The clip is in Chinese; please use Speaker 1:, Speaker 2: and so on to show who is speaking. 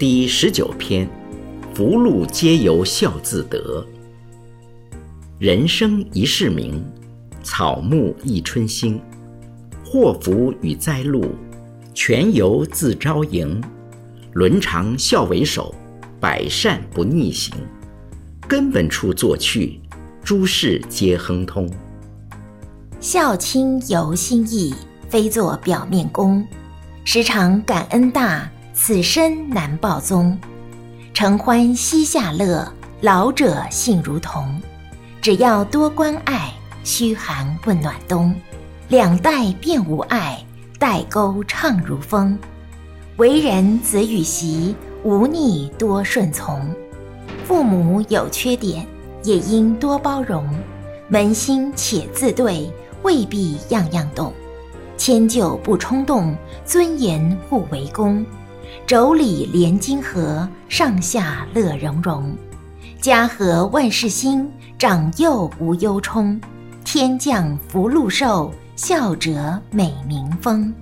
Speaker 1: 第十九篇：福禄皆由孝自得。人生一世名，草木一春兴。祸福与灾禄，全由自招迎。伦常孝为首，百善不逆行。根本处作去，诸事皆亨通。
Speaker 2: 孝亲由心意，非做表面功。时常感恩大，此身难报宗。承欢膝下乐，老者性如同。只要多关爱，嘘寒问暖冬。两代便无碍，代沟畅如风。为人子与媳，无逆多顺从。父母有缺点，也应多包容。扪心且自对。未必样样懂，迁就不冲动，尊严互为公，妯娌连金河，上下乐融融，家和万事兴，长幼无忧冲，天降福禄寿，孝者美名风。